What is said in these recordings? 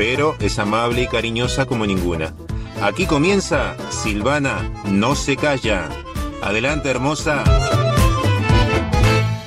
pero es amable y cariñosa como ninguna. Aquí comienza Silvana no se calla. Adelante, hermosa.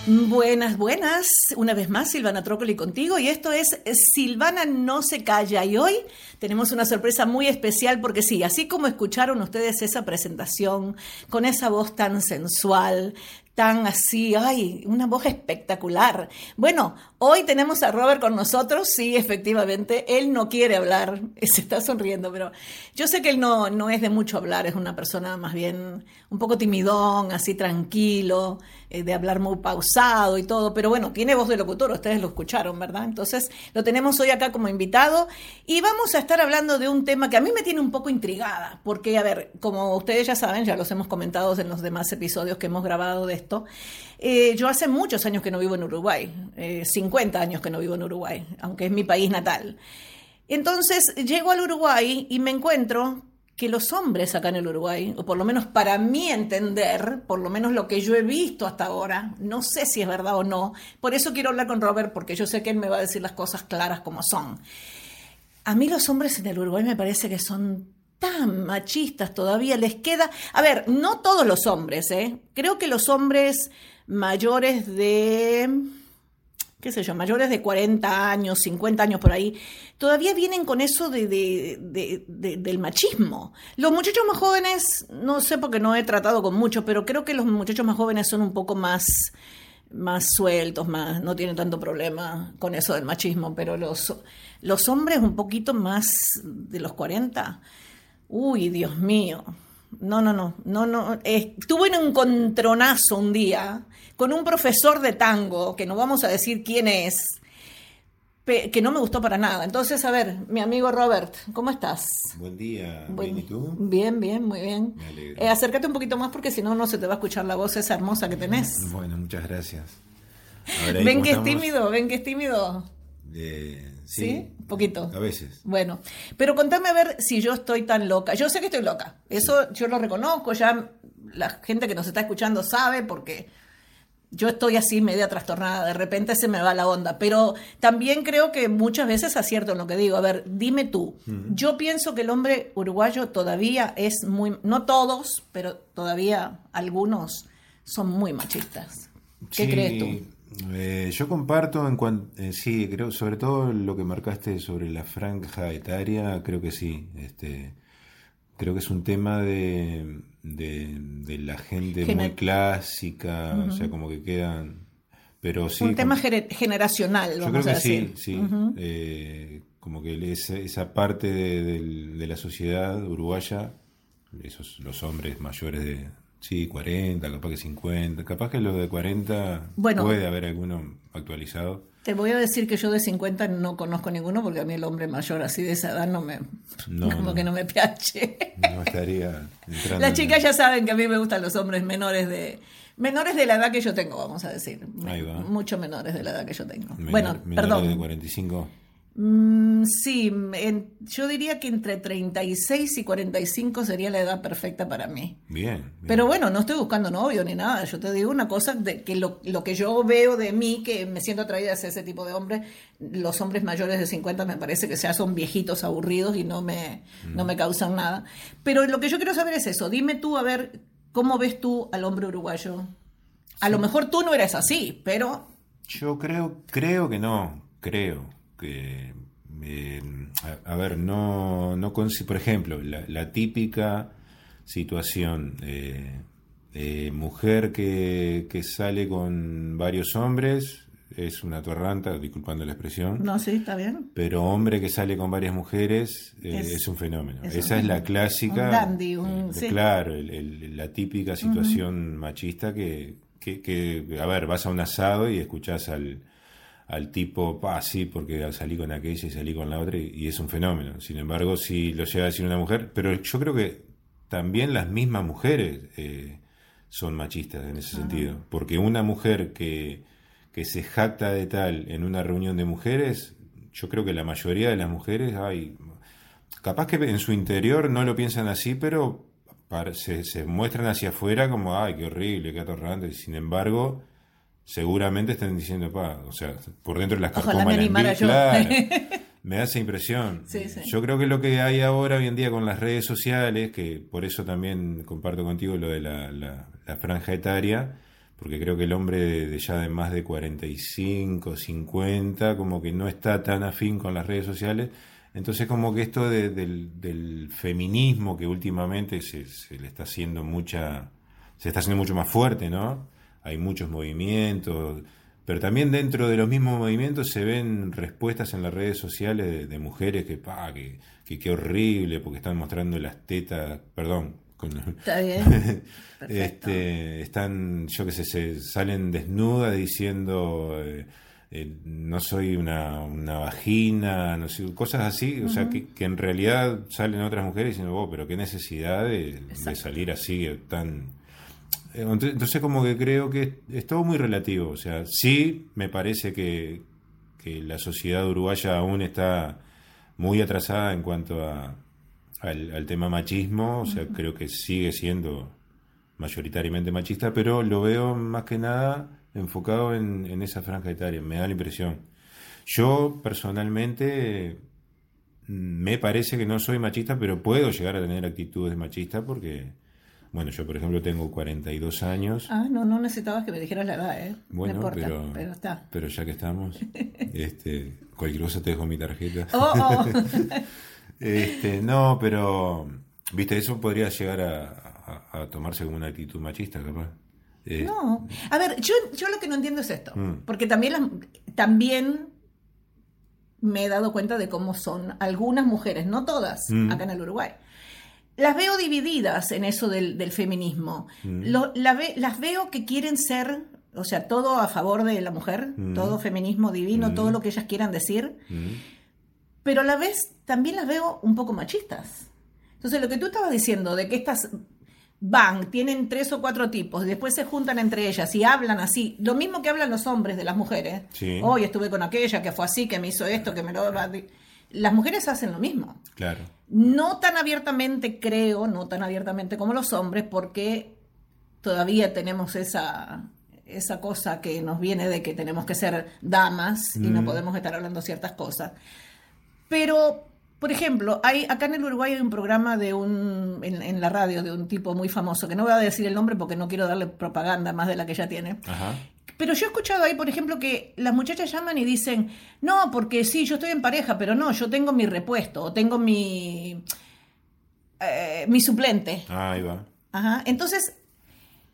Buenas, buenas. Una vez más, Silvana Trócoli contigo. Y esto es Silvana no se calla. Y hoy tenemos una sorpresa muy especial porque sí, así como escucharon ustedes esa presentación con esa voz tan sensual, tan así, ay, una voz espectacular. Bueno, hoy tenemos a Robert con nosotros, sí, efectivamente, él no quiere hablar, se está sonriendo, pero yo sé que él no, no es de mucho hablar, es una persona más bien un poco timidón, así tranquilo, eh, de hablar muy pausado y todo, pero bueno, tiene voz de locutor, ustedes lo escucharon, ¿verdad? Entonces, lo tenemos hoy acá como invitado y vamos a estar hablando de un tema que a mí me tiene un poco intrigada, porque, a ver, como ustedes ya saben, ya los hemos comentado en los demás episodios que hemos grabado de eh, yo hace muchos años que no vivo en Uruguay, 50 eh, años que no vivo en Uruguay, aunque es mi país natal. Entonces llego al Uruguay y me encuentro que los hombres acá en el Uruguay, o por lo menos para mí entender, por lo menos lo que yo he visto hasta ahora, no sé si es verdad o no, por eso quiero hablar con Robert, porque yo sé que él me va a decir las cosas claras como son. A mí los hombres en el Uruguay me parece que son tan machistas todavía les queda. A ver, no todos los hombres, ¿eh? Creo que los hombres mayores de qué sé yo, mayores de 40 años, 50 años por ahí, todavía vienen con eso de, del machismo. Los muchachos más jóvenes, no sé porque no he tratado con muchos, pero creo que los muchachos más jóvenes son un poco más, más sueltos, más, no tienen tanto problema con eso del machismo, pero los, los hombres un poquito más de los 40 Uy, Dios mío. No, no, no, no, no. Estuve en un contronazo un día con un profesor de tango, que no vamos a decir quién es, que no me gustó para nada. Entonces, a ver, mi amigo Robert, ¿cómo estás? Buen día. ¿Bien y tú? Bien, bien, muy bien. Me alegro. Eh, acércate un poquito más porque si no, no se te va a escuchar la voz esa hermosa que tenés. Bueno, muchas gracias. ven que es tímido, ven que es tímido. Eh, sí, un poquito. A veces. Bueno, pero contame a ver si yo estoy tan loca. Yo sé que estoy loca. Eso yo lo reconozco, ya la gente que nos está escuchando sabe porque yo estoy así media trastornada, de repente se me va la onda, pero también creo que muchas veces acierto en lo que digo. A ver, dime tú, yo pienso que el hombre uruguayo todavía es muy, no todos, pero todavía algunos son muy machistas. ¿Qué crees tú? Eh, yo comparto en cuanto, eh, sí, creo, sobre todo lo que marcaste sobre la franja etaria, creo que sí, este, creo que es un tema de, de, la gente muy clásica, o sea, como que quedan, pero sí. Un tema generacional, yo creo que sí, sí, eh, como que esa, esa parte de, la sociedad uruguaya, esos los hombres mayores de Sí, 40, capaz que 50, capaz que los de 40 puede haber alguno actualizado. Te voy a decir que yo de 50 no conozco ninguno porque a mí el hombre mayor así de esa edad no me como que no me piache. No estaría entrando. Las chicas ya saben que a mí me gustan los hombres menores de menores de la edad que yo tengo, vamos a decir. Ahí va. Mucho menores de la edad que yo tengo. bueno, menores perdón. de 45. Mm, sí, yo diría que entre 36 y 45 sería la edad perfecta para mí. Bien, Pero bueno, no estoy buscando novio ni nada. Yo te digo una cosa, de que lo, que yo veo de mí, que me siento atraída hacia ese tipo de hombres, los hombres mayores de 50 me parece que ya son viejitos aburridos y no me, no me causan nada. Pero lo que yo quiero saber es eso. Dime tú, a ver, ¿cómo ves tú al hombre uruguayo? A lo mejor tú no eres así, pero... Yo creo, creo que no, creo a, ver, no, no por ejemplo, la, típica situación de mujer que, que, sale con varios hombres es una torranta, disculpando la expresión. No, sí, está bien. Pero hombre que sale con varias mujeres eh, es, un fenómeno. Esa es la clásica. Un dandy, un, eh, Claro, la típica situación machista que, que, que, a ver, vas a un asado y escuchás al al tipo, pa, sí, porque salí con aquella y salí con la otra y, es un fenómeno. Sin embargo, si lo llega a decir una mujer, pero yo creo que también las mismas mujeres eh, son machistas en ese sentido, porque una mujer que, que se jacta de tal en una reunión de mujeres, yo creo que la mayoría de las mujeres, hay, capaz que en su interior no lo piensan así, pero se, se muestran hacia afuera como, ay, qué horrible, qué atorrante, sin embargo seguramente están diciendo, pa, o sea, por dentro de las carcomas me, me hace impresión. Yo creo que lo que hay ahora hoy en día con las redes sociales, que por eso también comparto contigo lo de la, la, franja etaria, porque creo que el hombre de, ya de más de 45, 50, como que no está tan afín con las redes sociales. Entonces como que esto del, del, feminismo que últimamente se, se le está haciendo mucha, se está haciendo mucho más fuerte, ¿no? Hay muchos movimientos, pero también dentro de los mismos movimientos se ven respuestas en las redes sociales de, mujeres que, pa, que, qué horrible, porque están mostrando las tetas, perdón. Está bien. este, están, yo qué sé, se salen desnudas diciendo... Eh, eh, no soy una, una, vagina, no sé, cosas así, o sea, que, en realidad salen otras mujeres diciendo, oh, pero qué necesidad de, de salir así tan entonces como que creo que es todo muy relativo. O sea, sí me parece que, la sociedad uruguaya aún está muy atrasada en cuanto a, al, tema machismo. O sea, creo que sigue siendo mayoritariamente machista, pero lo veo más que nada enfocado en, en esa franja etaria. Me da la impresión. Yo personalmente me parece que no soy machista, pero puedo llegar a tener actitudes machistas porque bueno, yo por ejemplo tengo 42 años. Ah, no, no necesitabas que me dijeras la edad, ¿eh? Bueno, pero, pero, está. pero ya que estamos, este, cualquier cosa te dejo mi tarjeta. Oh, oh. este, no, pero, viste, eso podría llegar a, tomarse como una actitud machista, capaz. Eh, no, a ver, yo, yo lo que no entiendo es esto, mm. porque también, también me he dado cuenta de cómo son algunas mujeres, no todas, mm. acá en el Uruguay las veo divididas en eso del, feminismo. Mm. las veo que quieren ser, o sea, todo a favor de la mujer, mm. todo feminismo divino, todo mm. lo que ellas quieran decir, pero a la vez también las veo un poco machistas. Entonces, lo que tú estabas diciendo de que estas van, tienen tres o cuatro tipos, y después se juntan entre ellas y hablan así, lo mismo que hablan los hombres de las mujeres. Hoy estuve con aquella que fue así, que me hizo esto, que me lo las mujeres hacen lo mismo. Claro. No tan abiertamente, creo, no tan abiertamente como los hombres, porque todavía tenemos esa, esa cosa que nos viene de que tenemos que ser damas y no podemos estar hablando ciertas cosas. Pero, por ejemplo, hay acá en el Uruguay hay un programa de un en, la radio de un tipo muy famoso, que no voy a decir el nombre porque no quiero darle propaganda más de la que ya tiene, Ajá. Pero yo he escuchado ahí, por ejemplo, que las muchachas llaman y dicen, no, porque sí, yo estoy en pareja, pero no, yo tengo mi repuesto, o tengo mi, eh, mi suplente. Ah, ahí va. Ajá. Entonces,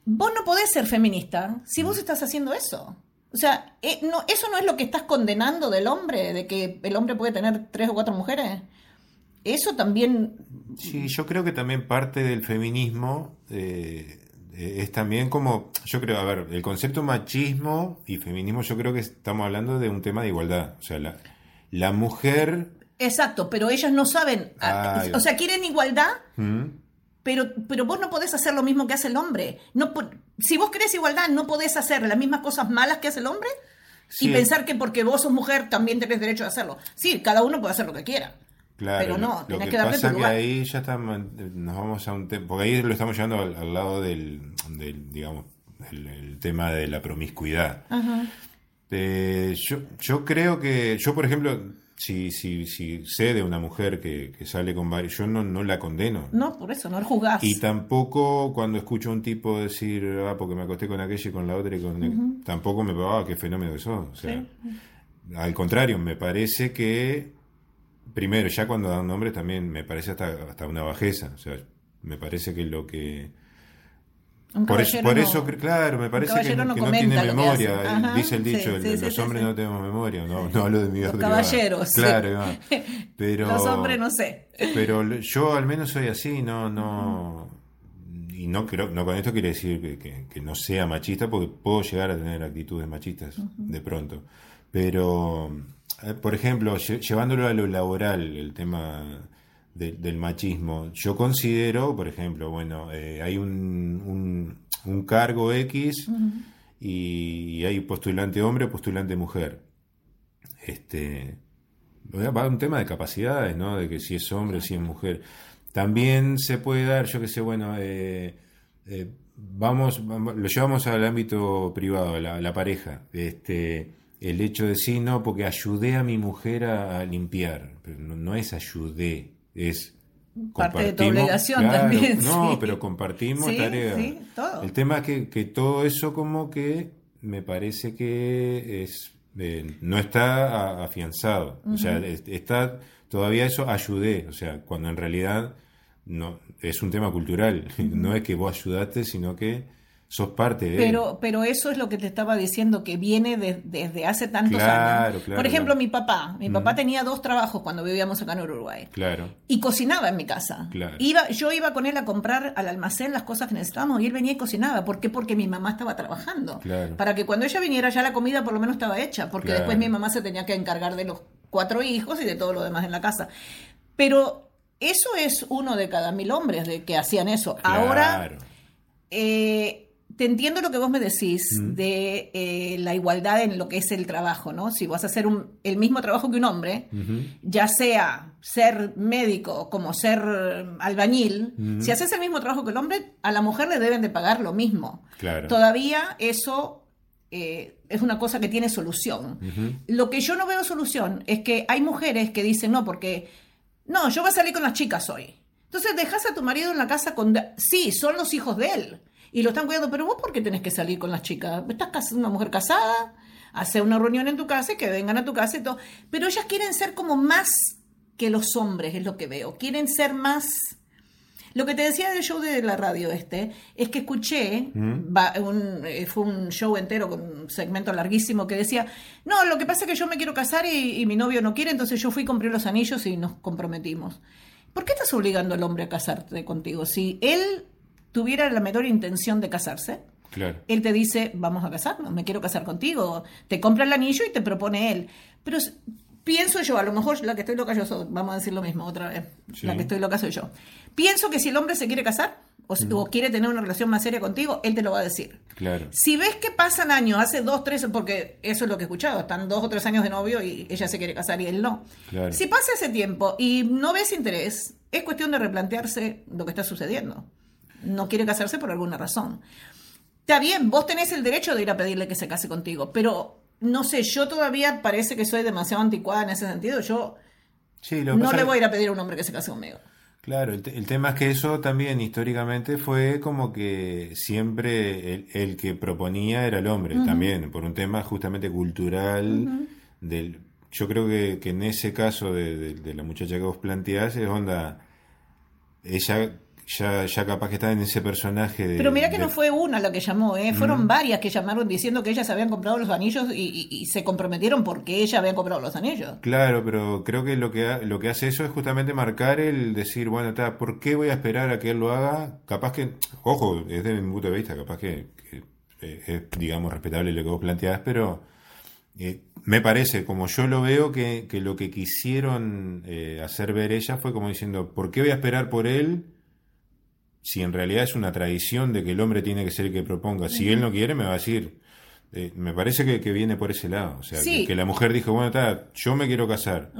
vos no podés ser feminista si vos mm. estás haciendo eso. O sea, eh, no, eso no es lo que estás condenando del hombre, de que el hombre puede tener tres o cuatro mujeres. Eso también... Sí, yo creo que también parte del feminismo eh, es también como, yo creo, a ver, el concepto machismo y feminismo, yo creo que estamos hablando de un tema de igualdad. O sea, la, la mujer... Exacto, pero ellas no saben, ah, o sea, quieren igualdad, mm. pero, pero vos no podés hacer lo mismo que hace el hombre. No, si vos querés igualdad, no podés hacer las mismas cosas malas que hace el hombre y pensar que porque vos sos mujer también tenés derecho a hacerlo. Sí, cada uno puede hacer lo que quiera. Claro, pero no, lo, que, que darle pasa que ahí ya estamos, nos vamos a un tema, porque ahí lo estamos llevando al, lado del, digamos, el, tema de la promiscuidad. Eh, yo, yo creo que, yo por ejemplo, si, si, si sé de una mujer que, sale con varios, yo no, no la condeno. No, por eso, no la juzgás. Y tampoco cuando escucho a un tipo decir, ah, porque me acosté con aquella y con la otra, y con tampoco me ah, qué fenómeno que sos. O sea, al contrario, me parece que primero, ya cuando dan nombres también me parece hasta, hasta una bajeza. O sea, me parece que lo que. por, eso, claro, me parece que, no, tiene memoria. dice el dicho, los hombres no tenemos memoria. No, no hablo de mi Los caballeros. Claro, pero. Los hombres no sé. Pero yo al menos soy así, no. no y no creo, no con esto quiere decir que, no sea machista, porque puedo llegar a tener actitudes machistas de pronto Pero, eh, por ejemplo, llevándolo a lo laboral, el tema del machismo, yo considero, por ejemplo, bueno, eh, hay un, un, cargo X y hay postulante hombre, postulante mujer. Este, va un tema de capacidades, ¿no? De que si es hombre o si es mujer. También se puede dar, yo que sé, bueno, eh, eh, vamos, lo llevamos al ámbito privado, la, la pareja. Este, el hecho de sí, no, porque ayudé a mi mujer a, limpiar. Pero no, es ayudé, es parte de tu obligación también. No, pero compartimos tareas. El tema es que, que, todo eso como que me parece que es eh, no está afianzado. O sea, está todavía eso ayudé. O sea, cuando en realidad no es un tema cultural. No es que vos ayudaste, sino que sos parte de pero, Pero eso es lo que te estaba diciendo, que viene desde hace tantos años. Por ejemplo, mi papá. Mi papá tenía dos trabajos cuando vivíamos acá en Uruguay. Claro. Y cocinaba en mi casa. Iba, yo iba con él a comprar al almacén las cosas que necesitábamos y él venía y cocinaba. ¿Por qué? Porque mi mamá estaba trabajando. Para que cuando ella viniera ya la comida por lo menos estaba hecha, porque después mi mamá se tenía que encargar de los cuatro hijos y de todo lo demás en la casa. Pero eso es uno de cada mil hombres de que hacían eso. Ahora... Eh, te entiendo lo que vos me decís de eh, la igualdad en lo que es el trabajo, ¿no? Si vas a hacer el mismo trabajo que un hombre, ya sea ser médico como ser albañil, si haces el mismo trabajo que el hombre, a la mujer le deben de pagar lo mismo. Claro. Todavía eso eh, es una cosa que tiene solución. Lo que yo no veo solución es que hay mujeres que dicen, no, porque, no, yo voy a salir con las chicas hoy. Entonces dejas a tu marido en la casa con... Sí, son los hijos de él y lo están cuidando, pero vos por qué tenés que salir con las chicas? Estás una mujer casada, hace una reunión en tu casa y que vengan a tu casa y todo. Pero ellas quieren ser como más que los hombres, es lo que veo. Quieren ser más... Lo que te decía del show de la radio este, es que escuché, mm. eh, fue un show entero con un segmento larguísimo que decía, no, lo que pasa es que yo me quiero casar y, y mi novio no quiere, entonces yo fui, compré los anillos y nos comprometimos. ¿Por qué estás obligando al hombre a casarte contigo? Si él tuviera la menor intención de casarse, él te dice, vamos a casarnos, me quiero casar contigo, te compra el anillo y te propone él. Pero pienso yo, a lo mejor la que estoy loca yo soy, vamos a decir lo mismo otra vez, la que estoy loca soy yo. Pienso que si el hombre se quiere casar o, mm. quiere tener una relación más seria contigo, él te lo va a decir. Claro. Si ves que pasan años, hace dos, tres, porque eso es lo que he escuchado, están dos o tres años de novio y ella se quiere casar y él no. Si pasa ese tiempo y no ves interés, es cuestión de replantearse lo que está sucediendo no quiere casarse por alguna razón. Está bien, vos tenés el derecho de ir a pedirle que se case contigo, pero no sé, yo todavía parece que soy demasiado anticuada en ese sentido. Yo no le voy a ir a pedir a un hombre que se case conmigo. Claro, el, tema es que eso también históricamente fue como que siempre el, que proponía era el hombre, también, por un tema justamente cultural. del, yo creo que, en ese caso de, de, la muchacha que vos planteás es onda, ella ya, ya capaz que está en ese personaje de... Pero mira que no fue una la que llamó, ¿eh? fueron varias que llamaron diciendo que ellas habían comprado los anillos y, se comprometieron porque ella había comprado los anillos. Claro, pero creo que lo que, lo que hace eso es justamente marcar el decir, bueno, está, ¿por qué voy a esperar a que él lo haga? Capaz que, ojo, es de mi punto de vista, capaz que, eh, es, digamos, respetable lo que vos planteás, pero... Eh, me parece, como yo lo veo, que, que lo que quisieron eh, hacer ver ella fue como diciendo, ¿por qué voy a esperar por él si en realidad es una tradición de que el hombre tiene que ser el que proponga. Si él no quiere, me va a decir. Eh, me parece que, viene por ese lado. O sea, que, la mujer dijo, bueno, está, yo me quiero casar.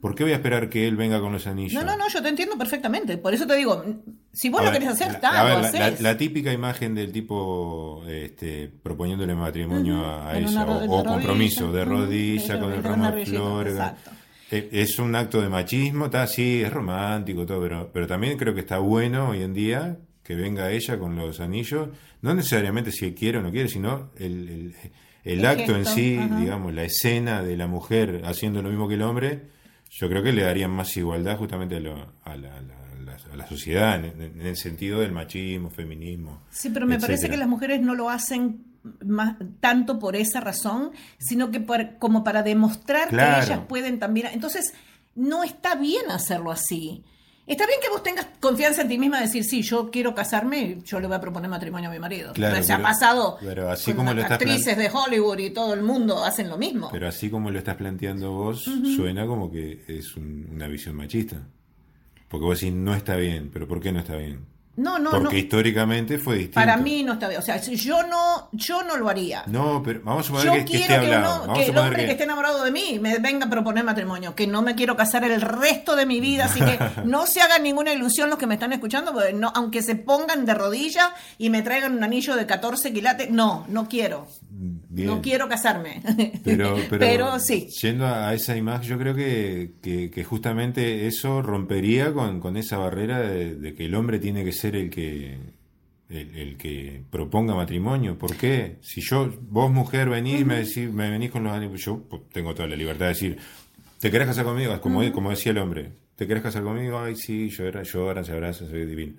¿Por qué voy a esperar que él venga con los anillos? No, no, no, yo te entiendo perfectamente. Por eso te digo, si vos lo querés hacer, está, la, la, típica imagen del tipo este, proponiéndole matrimonio a ella, o, compromiso de rodilla con el ramo de flores. Eh, es un acto de machismo, está sí, es romántico, todo, pero, pero también creo que está bueno hoy en día que venga ella con los anillos, no necesariamente si quiere o no quiere, sino el, el, acto en sí, digamos, la escena de la mujer haciendo lo mismo que el hombre, yo creo que le darían más igualdad justamente a, a, la, a, la, sociedad, en, el sentido del machismo, feminismo. Sí, pero me parece que las mujeres no lo hacen más, tanto por esa razón, sino que como para demostrar que ellas pueden también. Entonces, no está bien hacerlo así. Está bien que vos tengas confianza en ti misma de decir, sí, yo quiero casarme, yo le voy a proponer matrimonio a mi marido. Claro, Pero se ha pasado pero así como lo estás actrices de Hollywood y todo el mundo hacen lo mismo. Pero así como lo estás planteando vos, suena como que es un- una visión machista. Porque vos decís, no está bien, pero ¿por qué no está bien? No, no, Porque no. históricamente fue distinto. Para mí no está bien. O sea, yo no, yo no lo haría. No, pero vamos a suponer Yo que, que esté quiero que, hablado. uno- Vamos que a el hombre que... que- esté enamorado de mí me venga a proponer matrimonio, que no me quiero casar el resto de mi vida, así que no se hagan ninguna ilusión los que me están escuchando, porque no, aunque se pongan de rodilla y me traigan un anillo de 14 quilates, no, no quiero, Bien. no quiero casarme. Pero, pero, Pero sí. Yendo a esa imagen, yo creo que, que, que justamente eso rompería con, con esa barrera de, de que el hombre tiene que ser el que el, el que proponga matrimonio. ¿Por qué? Si yo, vos mujer, venís, me, decís, me venís con los ánimos, yo tengo toda la libertad de decir, ¿te querés casar conmigo? Es como, como decía el hombre, ¿te querés casar conmigo? Ay, sí, llora, lloran, se abrazan, soy divino.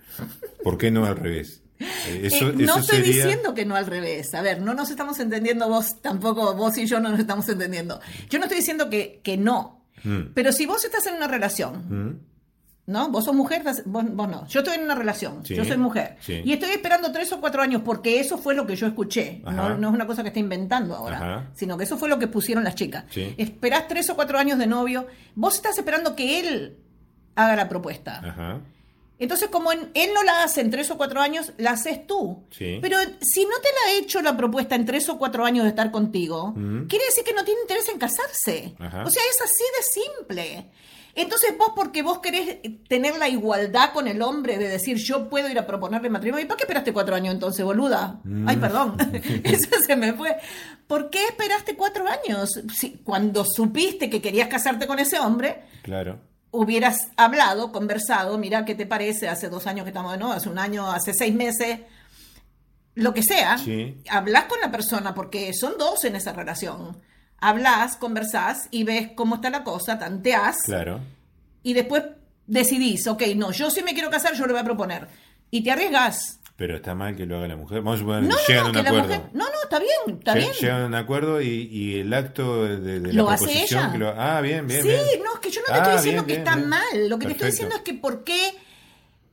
¿Por qué no al revés? Eh, Eso, Eh, no eso estoy sería... diciendo que no al revés. A ver, no nos estamos entendiendo vos, tampoco vos y yo no nos estamos entendiendo. Yo no estoy diciendo que, que no. Mm. Pero si vos estás en una relación, ¿Mm? ¿no? Vos sos mujer, vos, vos no. Yo estoy en una relación, Sí, yo soy mujer. sí. Y estoy esperando tres o cuatro años porque eso fue lo que yo escuché. No, no es una cosa que esté inventando ahora, Ajá. sino que eso fue lo que pusieron las chicas. Sí. Esperás tres o cuatro años de novio, vos estás esperando que él haga la propuesta. Ajá. Entonces, como en- él no la hace en tres o cuatro años, la haces tú. Sí. Pero si no te la ha hecho la propuesta en tres o cuatro años de estar contigo, Mm. quiere decir que no tiene interés en casarse. Ajá. O sea, es así de simple. Entonces vos, porque vos querés tener la igualdad con el hombre de decir yo puedo ir a proponerle matrimonio, ¿y para qué esperaste cuatro años entonces, boluda? Mm. Ay, perdón, eso se me fue. ¿Por qué esperaste cuatro años? Si, cuando supiste que querías casarte con ese hombre, Claro. Hubieras hablado, conversado, mira qué te parece, hace dos años que estamos de nuevo, hace un año, hace seis meses, lo que sea, Sí. hablas con la persona, porque son dos en esa relación. Hablas, conversás y ves cómo está la cosa, tanteás Claro. y después decidís, ok, no, yo sí me quiero casar, yo le voy a proponer. Y te arriesgas. Pero está mal que lo haga la mujer. Vamos a suponer No, que no, llegan a no, un acuerdo. mujer. No, no, está bien, está bien. Llegan a un acuerdo y, y el acto de, de la Lo hace ella. que lo- ah, bien, bien. sí, bien. no, es que yo no te Ah, estoy diciendo bien, que está mal. Lo que te estoy diciendo es que por qué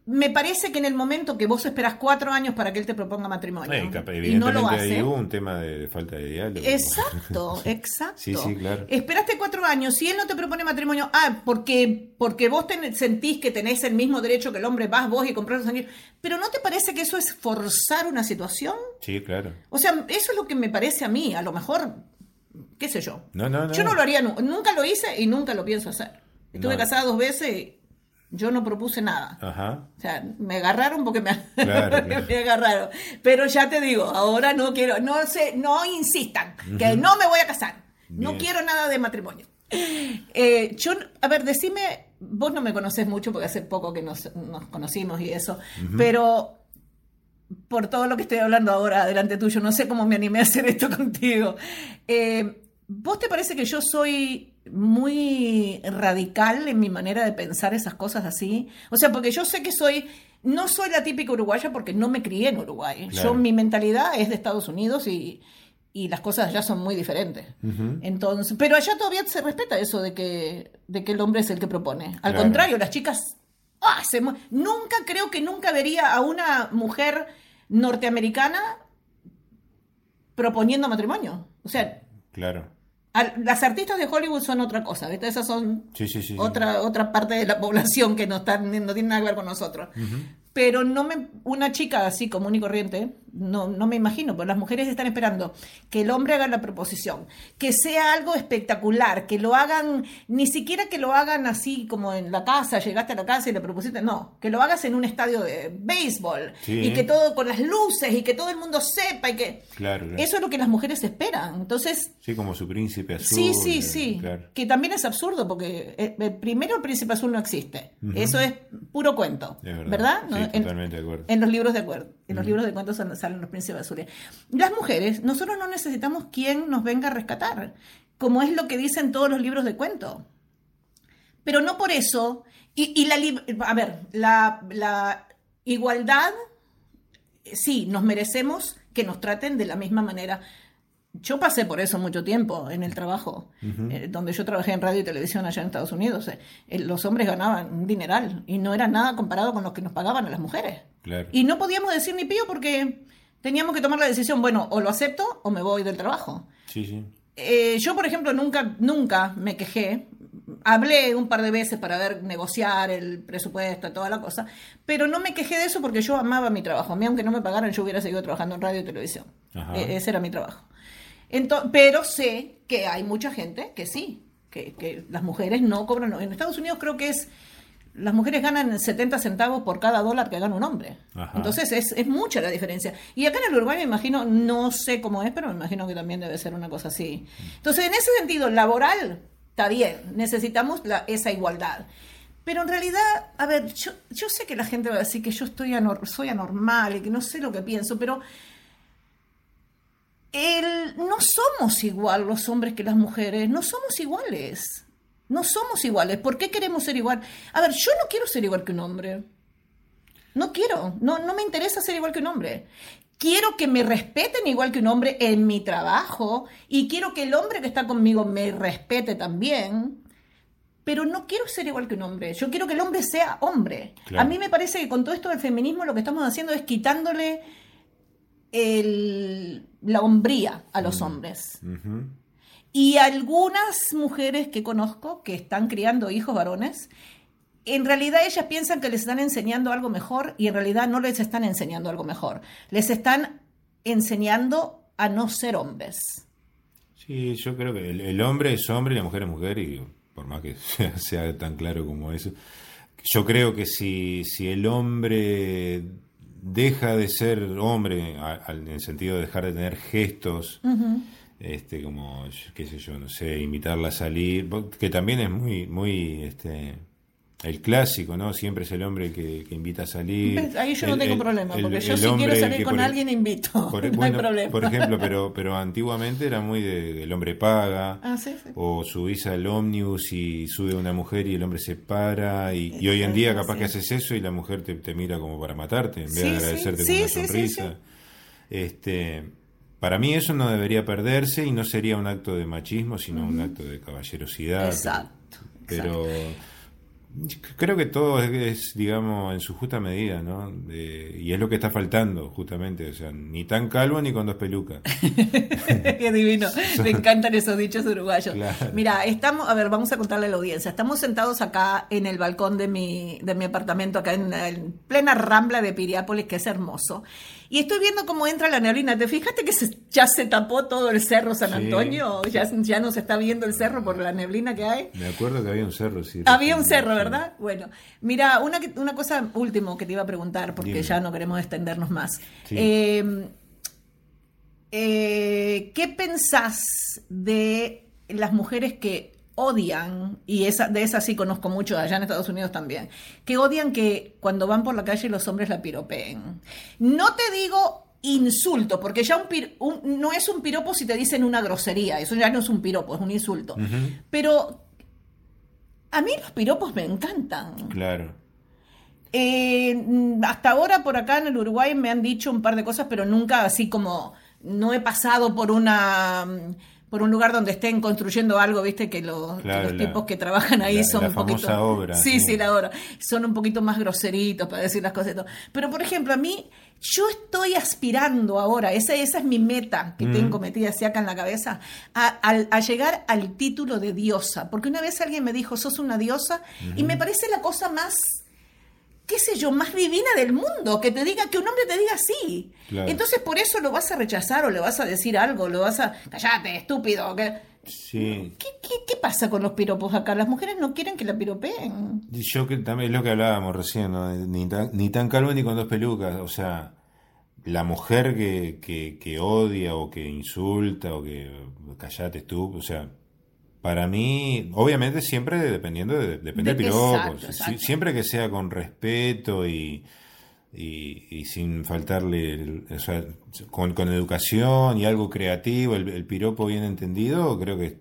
me parece que en el momento que vos esperás cuatro años para que él te proponga matrimonio y no lo hace. hubo un tema de, de falta de diálogo. Exacto, exacto. Sí, sí, claro. Esperaste cuatro años, si él no te propone matrimonio, ah, porque, porque vos ten- sentís que tenés el mismo derecho que el hombre, vas vos y compras los anillos. Pero ¿no te parece que eso es forzar una situación? Sí, claro. O sea, eso es lo que me parece a mí, a lo mejor, qué sé yo. No, no, no. Yo no lo haría, nu- nunca lo hice y nunca lo pienso hacer. Estuve No. casada dos veces yo no propuse nada. Ajá. O sea, me agarraron porque me, Claro, claro. me agarraron. Pero ya te digo, ahora no quiero, no sé, no insistan, que no me voy a casar. No Bien. quiero nada de matrimonio. Eh, yo, a ver, decime, vos no me conocés mucho porque hace poco que nos, nos conocimos y eso, pero por todo lo que estoy hablando ahora delante tuyo, no sé cómo me animé a hacer esto contigo. Eh, ¿Vos te parece que yo soy muy radical en mi manera de pensar esas cosas así? O sea, porque yo sé que soy, no soy la típica uruguaya porque no me crié en Uruguay. Claro. Yo, mi mentalidad es de Estados Unidos y, y las cosas allá son muy diferentes. Entonces, pero allá todavía se respeta eso de que, de que el hombre es el que propone. Al Claro. contrario, las chicas ah, se nunca creo que nunca vería a una mujer norteamericana proponiendo matrimonio. O sea, Claro. Al- las artistas de Hollywood son otra cosa, ¿viste? Esas son Sí, sí, sí. sí. otra, otra parte de la población que no, están, no tiene nada que ver con nosotros. Pero no me, una chica así común y corriente, no, no me imagino, porque las mujeres están esperando que el hombre haga la proposición, que sea algo espectacular, que lo hagan, ni siquiera que lo hagan así como en la casa, llegaste a la casa y le propusiste, no, que lo hagas en un estadio de béisbol Sí. y que todo con las luces y que todo el mundo sepa y que... Claro, claro. Eso es lo que las mujeres esperan. Entonces, Sí, como su príncipe azul. Sí, sí, eh, sí. Claro. Que también es absurdo porque eh, eh, primero el príncipe azul no existe. Eso es puro cuento. Es verdad. ¿Verdad? Sí, No, en, totalmente de acuerdo. en los libros de acuerdo. En los libros de cuentos salen los príncipes azules. Las mujeres, nosotros no necesitamos quien nos venga a rescatar, como es lo que dicen todos los libros de cuento. Pero no por eso. Y, y la a ver, la, la igualdad, sí, nos merecemos que nos traten de la misma manera. Yo pasé por eso mucho tiempo en el trabajo, eh, donde yo trabajé en radio y televisión allá en Estados Unidos. Eh, los hombres ganaban un dineral y no era nada comparado con lo que nos pagaban a las mujeres. Y no podíamos decir ni pío porque teníamos que tomar la decisión, bueno, o lo acepto o me voy del trabajo. Sí, sí. Eh, yo, por ejemplo, nunca, nunca me quejé. Hablé un par de veces para ver negociar el presupuesto, toda la cosa, pero no me quejé de eso porque yo amaba mi trabajo. A mí, aunque no me pagaran, yo hubiera seguido trabajando en radio y televisión. E, ese era mi trabajo pero sé que hay mucha gente que sí, que, las mujeres no cobran. En Estados Unidos creo que es. Las mujeres ganan 70 centavos por cada dólar que gana un hombre. Entonces es, es, mucha la diferencia. Y acá en el Uruguay me imagino, no sé cómo es, pero me imagino que también debe ser una cosa así. Entonces, en ese sentido, laboral está bien, necesitamos esa igualdad. Pero en realidad, a ver, yo, yo sé que la gente va a decir que yo estoy soy anormal y que no sé lo que pienso, pero el, no somos igual los hombres que las mujeres, no somos iguales. No somos iguales. ¿Por qué queremos ser igual? A ver, yo no quiero ser igual que un hombre. No quiero, no, no me interesa ser igual que un hombre. Quiero que me respeten igual que un hombre en mi trabajo y quiero que el hombre que está conmigo me respete también, pero no quiero ser igual que un hombre. Yo quiero que el hombre sea hombre. A mí me parece que con todo esto del feminismo lo que estamos haciendo es quitándole el, la hombría a los mm. hombres. Y algunas mujeres que conozco que están criando hijos varones, en realidad ellas piensan que les están enseñando algo mejor y en realidad no les están enseñando algo mejor. Les están enseñando a no ser hombres. Sí, yo creo que el, hombre es hombre y la mujer es mujer y por más que sea, sea tan claro como eso, yo creo que si, si el hombre deja de ser hombre en el sentido de dejar de tener gestos, este, como, qué sé yo, no sé, invitarla a salir, que también es muy, muy, este, el clásico, ¿no? Siempre es el hombre que, invita a salir. Ahí yo no tengo problema, porque yo si quiero salir con alguien invito. no hay problema. Por ejemplo, pero, pero antiguamente era muy de, el hombre paga, ah, o subís al ómnibus y sube una mujer y el hombre se para, y, hoy en día capaz que haces eso y la mujer te, te mira como para matarte, en vez de agradecerte con una sonrisa. Este, para mí eso no debería perderse y no sería un acto de machismo, sino un acto de caballerosidad. Exacto. pero Creo que todo es, digamos, en su justa medida, ¿no? y es lo que está faltando, justamente. O sea, ni tan calvo ni con dos pelucas. Qué divino. Me encantan esos dichos uruguayos. Mira, estamos, a ver, vamos a contarle a la audiencia. Estamos sentados acá en el balcón de mi, de mi apartamento, acá en, en plena rambla de Piriápolis, que es hermoso. Y estoy viendo cómo entra la neblina. ¿Te fijaste que ya se tapó todo el cerro San Antonio? Ya, ya no se está viendo el cerro por la neblina que hay. Me acuerdo que había un cerro, sí. Había un cerro, ¿verdad? Bueno, mira, una, una cosa último que te iba a preguntar, porque ya no queremos extendernos más. Em, eh, ¿Qué pensás de las mujeres que odian, y esa, de esas sí conozco mucho, allá en Estados Unidos también, que odian que cuando van por la calle los hombres la piropeen. No te digo insulto, porque ya un, no es un piropo si te dicen una grosería, eso ya no es un piropo, es un insulto. Pero a mí los piropos me encantan. Claro. Eh, hasta ahora por acá en el Uruguay me han dicho un par de cosas, pero nunca así como no he pasado por una por un lugar donde estén construyendo algo, viste que, los tipos que trabajan ahí son un poquito obra, sí, sí, la obra. Son un poquito más groseritos para decir las cosas y todo. Pero por ejemplo, a mí yo estoy aspirando ahora, esa, esa es mi meta que mm. tengo metida así acá en la cabeza, a, llegar al título de diosa. Porque una vez alguien me dijo, sos una diosa, y me parece la cosa más qué sé yo, más divina del mundo, que te diga, que un hombre te diga así. Entonces por eso lo vas a rechazar o le vas a decir algo, lo vas a, callate, estúpido. ¿Qué, qué, pasa con los piropos acá? Las mujeres no quieren que la piropeen. Yo que también es lo que hablábamos recién, ni, tan, ni tan calvo ni con dos pelucas, o sea, la mujer que, que, que odia o que insulta o que callate tú, o sea, para mí, obviamente siempre dependiendo de, depende del piropo. siempre que sea con respeto y, y, sin faltarle, o sea, con, educación y algo creativo, el, piropo bien entendido, creo que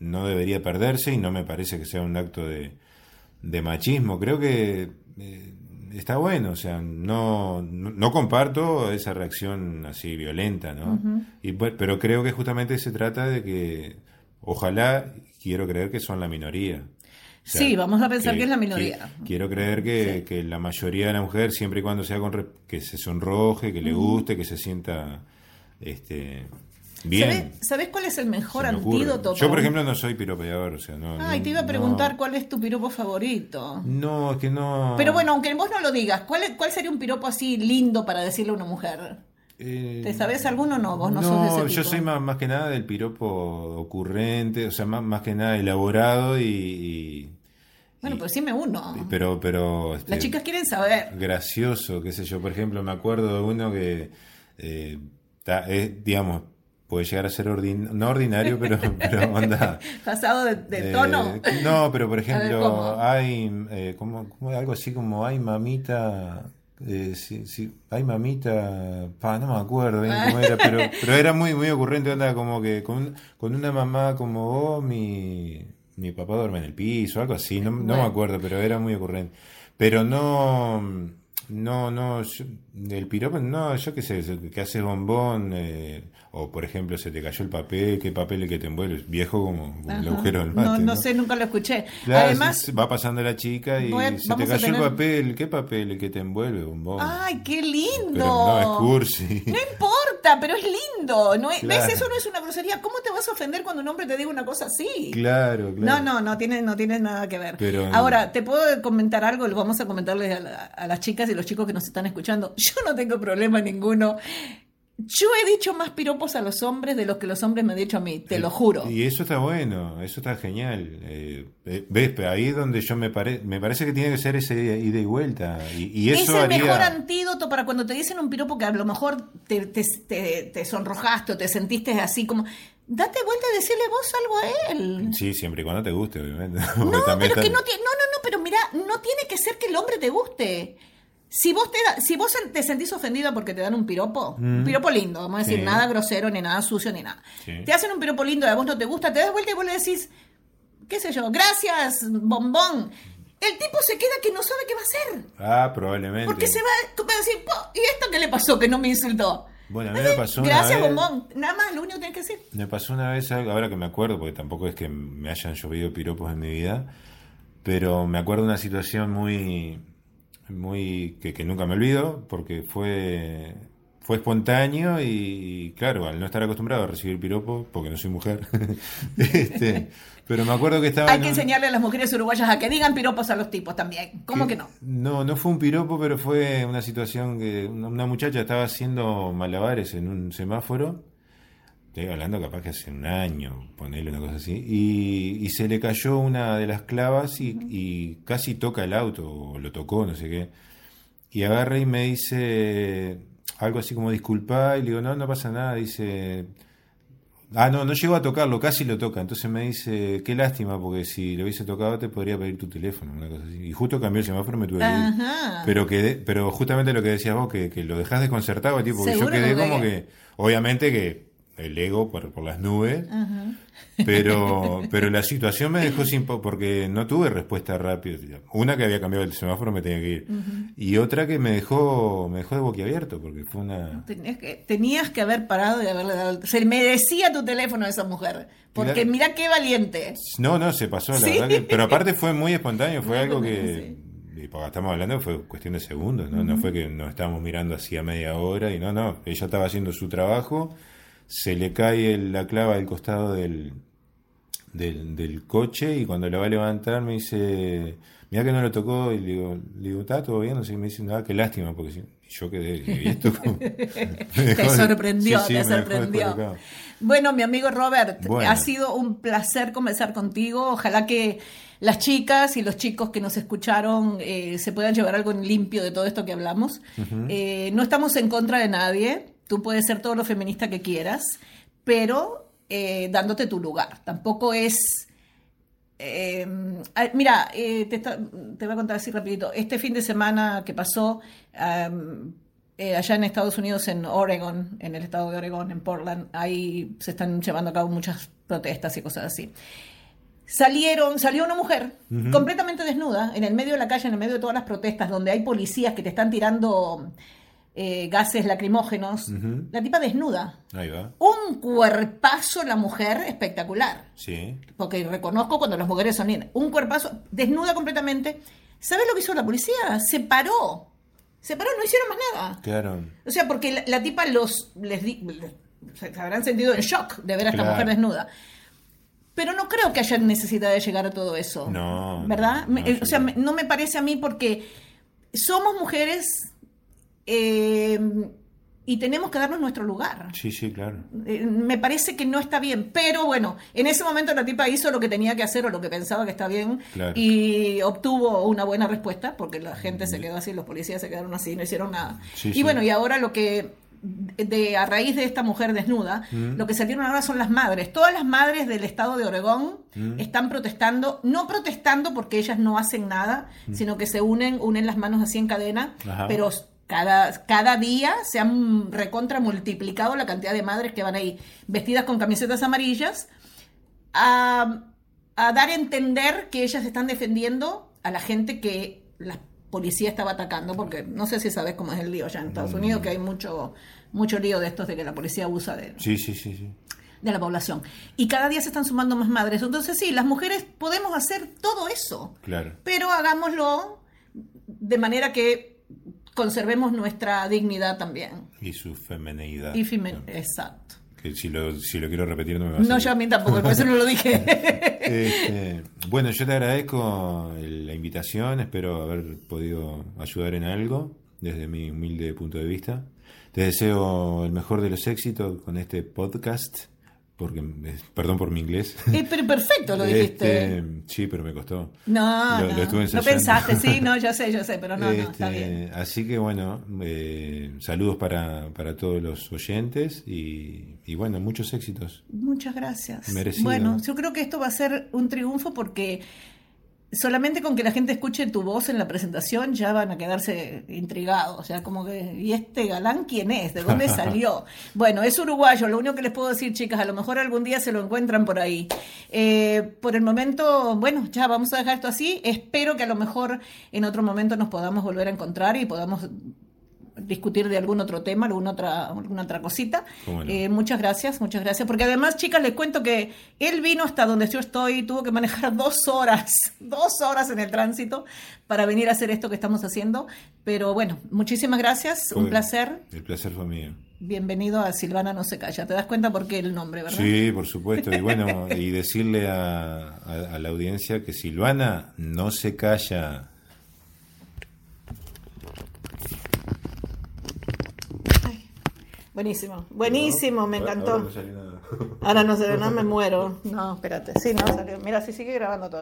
no debería perderse y no me parece que sea un acto de, machismo. Creo que eh, está bueno, o sea, no, no, comparto esa reacción así violenta, ¿no? y, pero creo que justamente se trata de que, ojalá, quiero creer que son la minoría. sí, vamos a pensar que, es la minoría. quiero creer que, que, la mayoría de la mujer, siempre y cuando sea con que se sonroje, que le guste, que se sienta este Bien. ¿Sabes, cuál es el mejor antídoto? Yo, por ejemplo, no soy piropeador. O sea, no, Ay, te iba a preguntar cuál es tu piropo favorito. No, es que no. Pero bueno, aunque vos no lo digas, ¿cuál, cuál sería un piropo así lindo para decirle a una mujer? Eh, ¿Te sabes alguno o no? Vos no, sos de ese yo soy más, más que nada del piropo ocurrente, o sea, más, más que nada elaborado y. bueno, pues dime uno. Pero, pero. Este, Las chicas quieren saber. Gracioso, qué sé yo. Por ejemplo, me acuerdo de uno que. Eh, digamos, puede llegar a ser no ordinario, pero, pero onda. Pasado de, tono. no, pero por ejemplo, hay eh, como, algo así como hay mamita. Eh, sí, hay mamita, pa, no me acuerdo bien cómo era, pero, pero era muy muy ocurrente, onda como que con, con una mamá como vos, mi, mi papá duerme en el piso, algo así, no, no me acuerdo, pero era muy ocurrente. Pero no, no, no, el piropo, no, yo qué sé, que haces bombón, eh, o por ejemplo, se te cayó el papel, qué papel el que te envuelve, viejo como, el agujero del mate. No, no, sé, nunca lo escuché. Además, va pasando la chica y se te cayó el papel, ¿qué papel el que te envuelve, bombón? ¡Ay, qué lindo! no, es cursi. No importa, pero es lindo. No ¿Ves? Eso no es una grosería. ¿Cómo te vas a ofender cuando un hombre te diga una cosa así? Claro, claro. No, no, no tiene, no tiene nada que ver. Ahora, ¿te puedo comentar algo? Vamos a comentarle a, a las chicas y los chicos que nos están escuchando. Yo no tengo problema ninguno yo he dicho más piropos a los hombres de los que los hombres me han dicho a mí, te lo juro. Y eso está bueno, eso está genial. Eh, eh ves, ahí es donde yo me, parece me parece que tiene que ser ese ida y vuelta. Y, eso es el mejor antídoto para cuando te dicen un piropo que a lo mejor te, te, sonrojaste o te sentiste así como... Date vuelta y decirle vos algo a él. Sí, siempre y cuando te guste, obviamente. No, pero que no, no, no, no, pero mira, no tiene que ser que el hombre te guste. Si vos, te si vos te sentís ofendida porque te dan un piropo, un mm. piropo lindo, vamos a decir, nada grosero, ni nada sucio, ni nada. Te hacen un piropo lindo y a vos no te gusta, te das vuelta y vos le decís, qué sé yo, gracias, bombón. El tipo se queda que no sabe qué va a hacer. Ah, probablemente. Porque se va, a decir, ¿y esto qué le pasó que no me insultó? Bueno, a mí me pasó Gracias, una vez, bombón. Nada más, lo único que tienes que decir. Me pasó una vez, ahora que me acuerdo, porque tampoco es que me hayan llovido piropos en mi vida, pero me acuerdo una situación muy muy que, que, nunca me olvido porque fue fue espontáneo y, claro al no estar acostumbrado a recibir piropo porque no soy mujer este, pero me acuerdo que estaba hay que enseñarle a las mujeres uruguayas a que digan piropos a los tipos también cómo que, no no no fue un piropo pero fue una situación que una muchacha estaba haciendo malabares en un semáforo Estoy hablando capaz que hace un año, ponerle una cosa así. Y, se le cayó una de las clavas y, casi toca el auto, o lo tocó, no sé qué. Y agarra y me dice algo así como disculpa, y le digo, no, no pasa nada. Dice, ah, no, no llegó a tocarlo, casi lo toca. Entonces me dice, qué lástima, porque si lo hubiese tocado te podría pedir tu teléfono, una cosa así. Y justo cambió el semáforo, me tuve que ir. Pero, quedé, pero justamente lo que decías vos, que, lo dejás desconcertado, tipo, porque yo quedé como que, obviamente que el ego por, por las nubes, pero, pero la situación me dejó sin porque no tuve respuesta rápida. Una que había cambiado el semáforo me tenía que ir. Y otra que me dejó me dejó de boquiabierto porque fue una tenías que, tenías que haber parado y haberle dado se merecía tu teléfono a esa mujer porque mira qué valiente. No, no, se pasó, la verdad pero aparte fue muy espontáneo, fue algo que estamos hablando fue cuestión de segundos, ¿no? No fue que nos estábamos mirando hacía media hora y no, no, ella estaba haciendo su trabajo se le cae la clava del costado del, del, coche y cuando la va a levantar me dice, mira que no lo tocó y le digo, le digo, ¿está todo bien? Y me dice, nada, qué lástima, porque yo quedé, ¿y esto te sorprendió, te sorprendió. Bueno, mi amigo Robert, ha sido un placer conversar contigo. Ojalá que las chicas y los chicos que nos escucharon eh, se puedan llevar algo limpio de todo esto que hablamos. Eh, no estamos en contra de nadie. Tú puedes ser todo lo feminista que quieras, pero eh, dándote tu lugar. Tampoco es... Eh, mira, eh, te, voy a contar así rapidito. Este fin de semana que pasó allá en Estados Unidos, en Oregon, en el estado de Oregon, en Portland, ahí se están llevando a cabo muchas protestas y cosas así. salieron, salió una mujer completamente desnuda en el medio de la calle, en el medio de todas las protestas, donde hay policías que te están tirando eh, gases lacrimógenos. La tipa desnuda. Ahí va. Un cuerpazo la mujer espectacular. Sí. Porque reconozco cuando las mujeres son lindas. Un cuerpazo desnuda completamente. ¿Sabes lo que hizo la policía? Se paró. Se paró, no hicieron más nada. Claro. O sea, porque la, la tipa los les di- habrán sentido en shock de ver a esta Claro. mujer desnuda. Pero no creo que haya necesidad de llegar a todo eso. No, ¿Verdad? no, no, o sea, no me parece a mí porque somos mujeres eh, y tenemos que darnos nuestro lugar. Sí, sí, claro. Eh, me parece que no está bien, pero bueno, en ese momento la tipa hizo lo que tenía que hacer o lo que pensaba que está bien Claro. y obtuvo una buena respuesta porque la gente se quedó así, los policías se quedaron así, no hicieron nada. Sí, y sí. bueno, y ahora lo que de a raíz de esta mujer desnuda, lo que salieron ahora son las madres. Todas las madres del estado de Oregón están protestando, no protestando porque ellas no hacen nada, sino que se unen, unen las manos así en cadena, Ajá. pero cada, cada día se han recontra multiplicado la cantidad de madres que van ahí vestidas con camisetas amarillas a, a dar a entender que ellas están defendiendo a la gente que la policía estaba atacando, porque no sé si sabes cómo es el lío allá en Estados Unidos, que hay mucho, mucho lío de estos de que la policía abusa de, Sí, sí, sí, sí. de la población. Y cada día se están sumando más madres. Entonces sí, las mujeres podemos hacer todo eso Claro. pero hagámoslo de manera que conservemos nuestra dignidad también. Y su femenidad. Y femen- Exacto. Que si lo, si lo quiero repetir no me va a No, salir. yo a mí tampoco, por eso no lo dije. Este, bueno, yo te agradezco la invitación, espero haber podido ayudar en algo desde mi humilde punto de vista. Te deseo el mejor de los éxitos con este podcast, porque perdón por mi inglés. Eh, pero perfecto lo dijiste. Este, sí, pero me costó. No, lo- no, lo estuve no ensayando. pensaste, sí, no, yo sé, yo sé, pero no, no, está Este, bien. Así que bueno, eh, saludos para, para todos los oyentes y, y bueno, muchos éxitos. Muchas gracias. Merecido. Bueno, yo creo que esto va a ser un triunfo porque solamente con que la gente escuche tu voz en la presentación ya van a quedarse intrigados. O sea, como que, ¿y este galán quién es? ¿De dónde salió? bueno, es uruguayo. Lo único que les puedo decir, chicas, a lo mejor algún día se lo encuentran por ahí. Eh, por el momento, bueno, ya vamos a dejar esto así. Espero que a lo mejor en otro momento nos podamos volver a encontrar y podamos discutir de algún otro tema, alguna otra, alguna otra cosita. Cómo no. Eh, muchas gracias, muchas gracias. Porque además, chicas, les cuento que él vino hasta donde yo estoy, tuvo que manejar dos horas, dos horas en el tránsito para venir a hacer esto que estamos haciendo. Pero bueno, muchísimas gracias, un placer. El placer fue mío. Bienvenido a Silvana No Se Calla. ¿Te das cuenta por qué el nombre, verdad? Sí, por supuesto. Y bueno, y decirle a, a- a la audiencia que Silvana no se calla. Buenísimo, buenísimo, me Ahora encantó. no salió nada. Ahora no sé, no me muero. No, espérate. Sí, no salió. Mira, si sigue grabando todo.